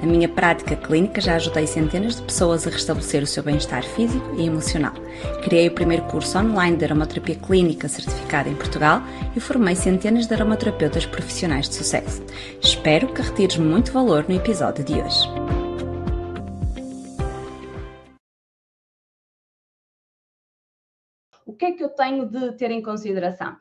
Na minha prática clínica já ajudei centenas de pessoas a restabelecer o seu bem-estar físico e emocional. Criei o primeiro curso online de aromaterapia clínica certificada em Portugal e formei centenas de aromaterapeutas profissionais de sucesso. Espero que retires muito valor no episódio de hoje. O que é que eu tenho de ter em consideração?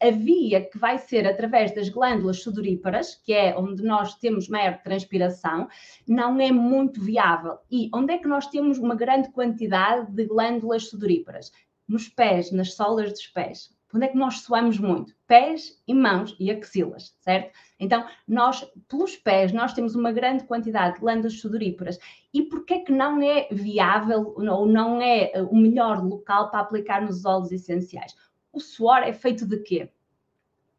A via que vai ser através das glândulas sudoríparas, que é onde nós temos maior transpiração, não é muito viável. E onde é que nós temos uma grande quantidade de glândulas sudoríparas? Nos pés, nas solas dos pés. Onde é que nós suamos muito? Pés e mãos e axilas, certo? Então, nós, pelos pés, nós temos uma grande quantidade de glândulas sudoríparas. E porquê é que não é viável ou não é o melhor local para aplicar nos óleos essenciais? o suor é feito de quê?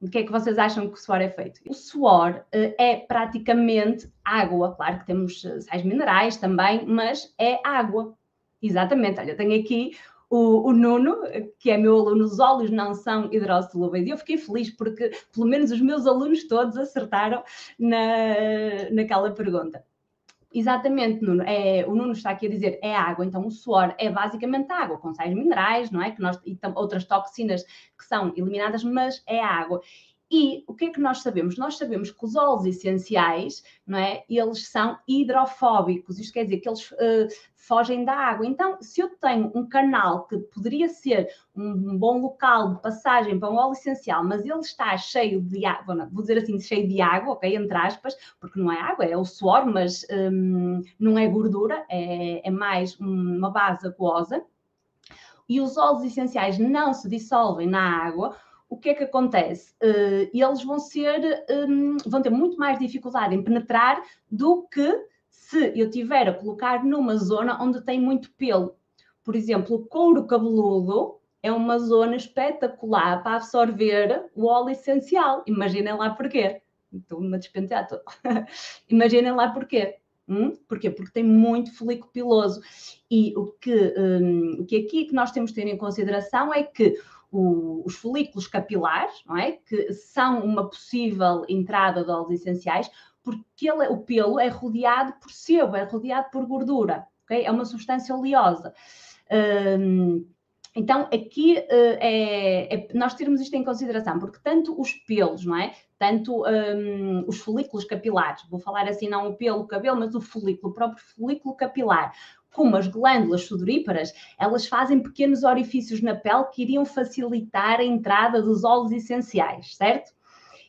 De que é que vocês acham que o suor é feito? O suor uh, é praticamente água. Claro que temos uh, sais minerais também, mas é água. Exatamente. Olha, tenho aqui o, o, Nuno, que é meu aluno, os óleos não são hidrossolúveis. E eu fiquei feliz porque, pelo menos, os meus alunos todos acertaram na, naquela pergunta. Exatamente, Nuno. É, o Nuno está aqui a dizer é água, então o suor é basicamente água, com sais minerais, não é? Que nós, e outras toxinas que são eliminadas, mas é água. E o que é que nós sabemos? Nós sabemos que os óleos essenciais, não é? Eles são hidrofóbicos, isto quer dizer que eles uh, fogem da água. Então, se eu tenho um canal que poderia ser um, bom local de passagem para um óleo essencial, mas ele está cheio de água, vou dizer assim, cheio de água, ok? Entre aspas, porque não é água, é o suor, mas um, não é gordura, é, é mais uma base aquosa. E os óleos essenciais não se dissolvem na água, o que é que acontece? Uh, eles vão ser, um, vão ter muito mais dificuldade em penetrar do que se eu tiver a colocar numa zona onde tem muito pelo. Por exemplo, o couro cabeludo é uma zona espetacular para absorver o óleo essencial. Imaginem lá porquê. Estou-me a despentear. Imaginem lá porquê. Hum? Porquê? Porque tem muito folículo piloso. E o que, um, o que aqui que nós temos de ter em consideração é que o, os folículos capilares, não é? Que são uma possível entrada de óleos essenciais, porque ele, o pelo é rodeado por sebo, é rodeado por gordura, ok? É uma substância oleosa. Um, então, aqui uh, é, é, nós termos isto em consideração, porque tanto os pelos, não é? Tanto um, os folículos capilares, vou falar assim, não o pelo, o cabelo, mas o folículo, o próprio folículo capilar, como as glândulas sudoríparas, elas fazem pequenos orifícios na pele que iriam facilitar a entrada dos óleos essenciais, certo?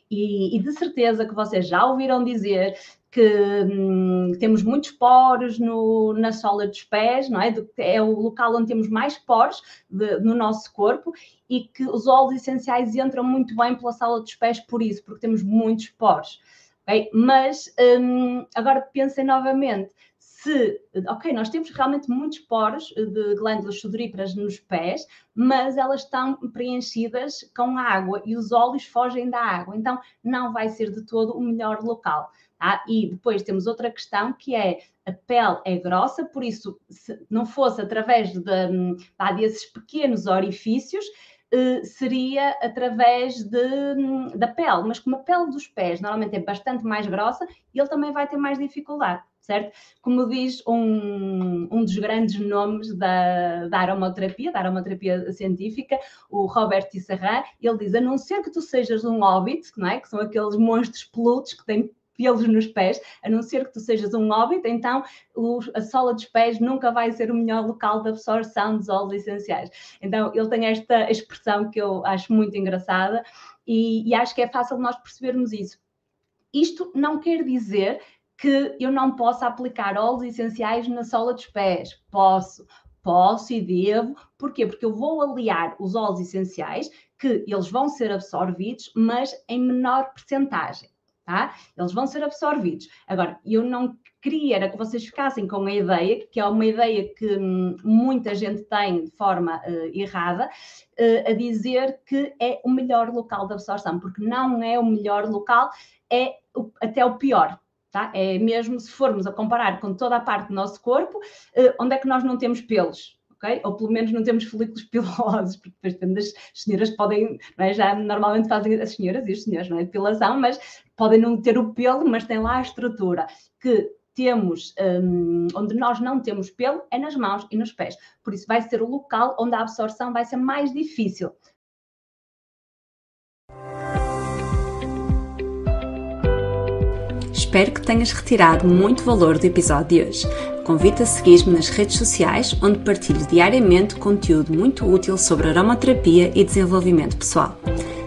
E, e de certeza que vocês já ouviram dizer que hum, temos muitos poros no, na sola dos pés, não é? É o local onde temos mais poros de, no nosso corpo e que os óleos essenciais entram muito bem pela sola dos pés por isso, porque temos muitos poros. Okay? Mas hum, agora pensem novamente, se, ok, nós temos realmente muitos poros de glândulas sudoríparas nos pés, mas elas estão preenchidas com água e os óleos fogem da água, então não vai ser de todo o melhor local. Tá? E depois temos outra questão que é a pele é grossa, por isso, se não fosse através de, de, desses pequenos orifícios, eh, seria através de, da pele, mas como a pele dos pés normalmente é bastante mais grossa, ele também vai ter mais dificuldade certo? Como diz um, um dos grandes nomes da, da aromaterapia, da aromaterapia científica, o Robert Tisserand, ele diz, a não ser que tu sejas um hobbit, não é? que são aqueles monstros peludos que têm pelos nos pés, a não ser que tu sejas um hobbit, então o, a sola dos pés nunca vai ser o melhor local de absorção dos óleos essenciais. Então ele tem esta expressão que eu acho muito engraçada e, e acho que é fácil nós percebermos isso. Isto não quer dizer que eu não possa aplicar óleos essenciais na sola dos pés. Posso, posso e devo. Porquê? Porque eu vou aliar os óleos essenciais, que eles vão ser absorvidos, mas em menor percentagem. Tá? Eles vão ser absorvidos. Agora, eu não queria era que vocês ficassem com a ideia, que é uma ideia que hum, muita gente tem de forma uh, errada, uh, a dizer que é o melhor local de absorção, porque não é o melhor local, é o, até o pior. Tá? É mesmo se formos a comparar com toda a parte do nosso corpo, uh, onde é que nós não temos pelos? Okay? Ou pelo menos não temos folículos pilosos, porque depois depende das senhoras podem, é? já normalmente fazem as senhoras e os senhores, não é? Depilação, mas podem não ter o pelo, mas têm lá a estrutura que temos, um, onde nós não temos pelo, é nas mãos e nos pés. Por isso vai ser o local onde a absorção vai ser mais difícil. Espero que tenhas retirado muito valor do episódio de hoje. Convido a seguir-me nas redes sociais, onde partilho diariamente conteúdo muito útil sobre aromaterapia e desenvolvimento pessoal.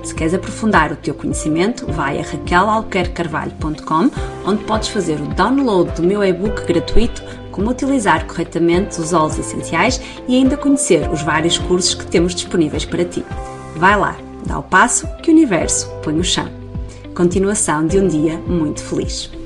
Se queres aprofundar o teu conhecimento, vai a raquelalquercarvalho.com, onde podes fazer o download do meu e-book gratuito como utilizar corretamente os óleos essenciais e ainda conhecer os vários cursos que temos disponíveis para ti. Vai lá, dá o passo que o universo põe no chão. Continuação de um dia muito feliz.